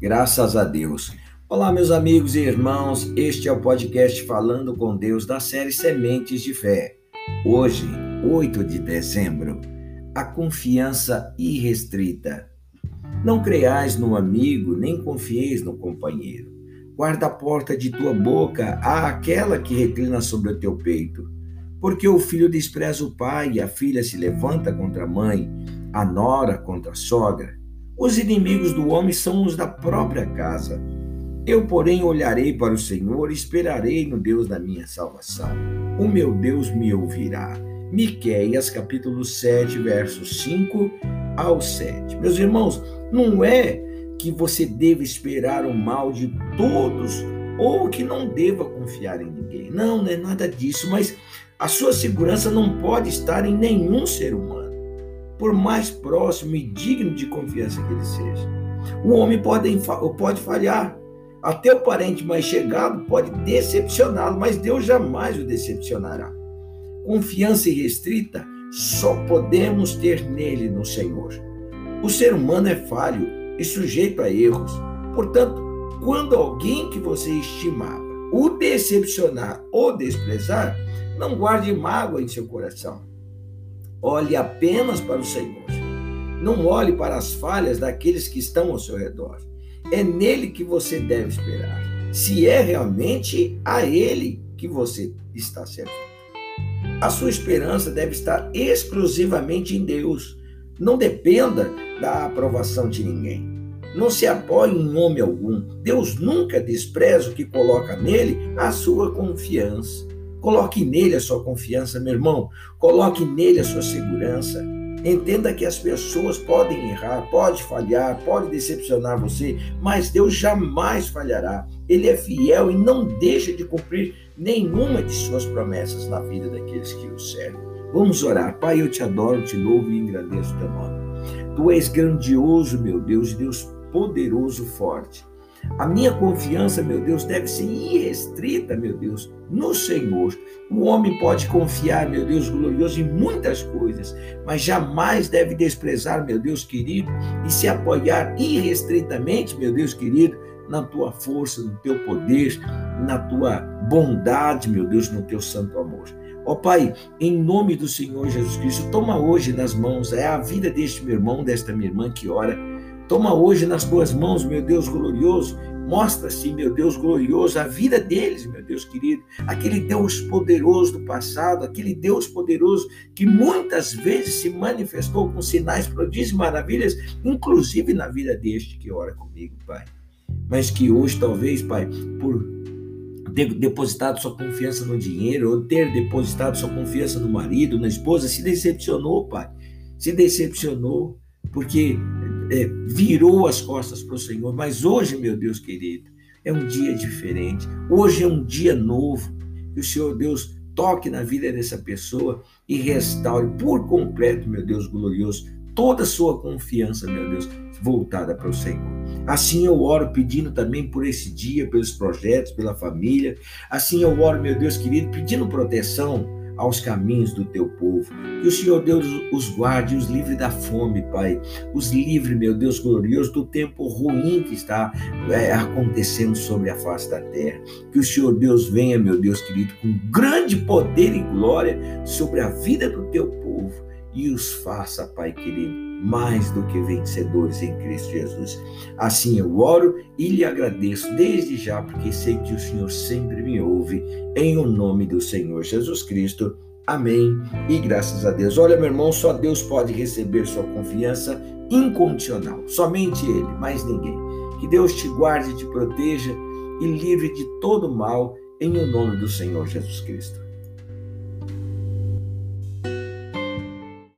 Graças a Deus. Olá, meus amigos e irmãos. Este é o podcast Falando com Deus da série Sementes de Fé. Hoje, 8 de dezembro, a confiança irrestrita. Não creais no amigo, nem confieis no companheiro. Guarda a porta de tua boca àquela que reclina sobre o teu peito. Porque o filho despreza o pai e a filha se levanta contra a mãe, a nora contra a sogra. Os inimigos do homem são os da própria casa. Eu, porém, olharei para o Senhor e esperarei no Deus da minha salvação. O meu Deus me ouvirá. Miqueias, capítulo 7, versos 5 ao 7. Meus irmãos, não é que você deva esperar o mal de todos ou que não deva confiar em ninguém. Não, não é nada disso, mas a sua segurança não pode estar em nenhum ser humano por mais próximo e digno de confiança que ele seja. O homem pode, pode falhar, até o parente mais chegado pode decepcioná-lo, mas Deus jamais o decepcionará. Confiança irrestrita só podemos ter nele, no Senhor. O ser humano é falho e sujeito a erros. Portanto, quando alguém que você estimava o decepcionar ou desprezar, não guarde mágoa em seu coração. Olhe apenas para o Senhor. Não olhe para as falhas daqueles que estão ao seu redor. É nele que você deve esperar. Se é realmente a ele que você está servindo. A sua esperança deve estar exclusivamente em Deus. Não dependa da aprovação de ninguém. Não se apoie em nome algum. Deus nunca despreza o que coloca nele a sua confiança. Coloque nele a sua confiança, meu irmão. Coloque nele a sua segurança. Entenda que as pessoas podem errar, pode falhar, pode decepcionar você, mas Deus jamais falhará. Ele é fiel e não deixa de cumprir nenhuma de suas promessas na vida daqueles que o servem. Vamos orar. Pai, eu te adoro, te louvo e engrandeço teu nome. Tu és grandioso, meu Deus, Deus poderoso, forte. A minha confiança, meu Deus, deve ser irrestrita, meu Deus, no Senhor. O homem pode confiar, meu Deus glorioso, em muitas coisas, mas jamais deve desprezar, meu Deus querido, e se apoiar irrestritamente, meu Deus querido, na tua força, no teu poder, na tua bondade, meu Deus, no teu santo amor. Ó Pai, em nome do Senhor Jesus Cristo, toma hoje nas mãos, é a vida deste meu irmão, desta minha irmã que ora Toma hoje nas tuas mãos, meu Deus glorioso. Mostra-se, meu Deus glorioso, a vida deles, meu Deus querido. Aquele Deus poderoso do passado, aquele Deus poderoso que muitas vezes se manifestou com sinais, prodígios e maravilhas, inclusive na vida deste que ora comigo, Pai. Mas que hoje, talvez, Pai, por ter depositado sua confiança no dinheiro, ou ter depositado sua confiança no marido, na esposa, se decepcionou, Pai. Se decepcionou, porque é, virou as costas para o Senhor. Mas hoje, meu Deus querido, é um dia diferente. Hoje é um dia novo. Que o Senhor Deus toque na vida dessa pessoa e restaure por completo, meu Deus glorioso, toda a sua confiança, meu Deus, voltada para o Senhor. Assim eu oro pedindo também por esse dia, pelos projetos, pela família. Assim eu oro, meu Deus querido, pedindo proteção aos caminhos do teu povo. Que o Senhor Deus os guarde, os livre da fome, Pai. Os livre, meu Deus glorioso, do tempo ruim que está é, acontecendo sobre a face da terra. Que o Senhor Deus venha, meu Deus querido, com grande poder e glória sobre a vida do teu povo e os faça, Pai querido mais do que vencedores em Cristo Jesus. Assim eu oro e lhe agradeço desde já, porque sei que o Senhor sempre me ouve, em o nome do Senhor Jesus Cristo. Amém. E graças a Deus. Olha, meu irmão, só Deus pode receber sua confiança incondicional. Somente Ele, mais ninguém. Que Deus te guarde, te proteja e livre de todo mal, em o nome do Senhor Jesus Cristo.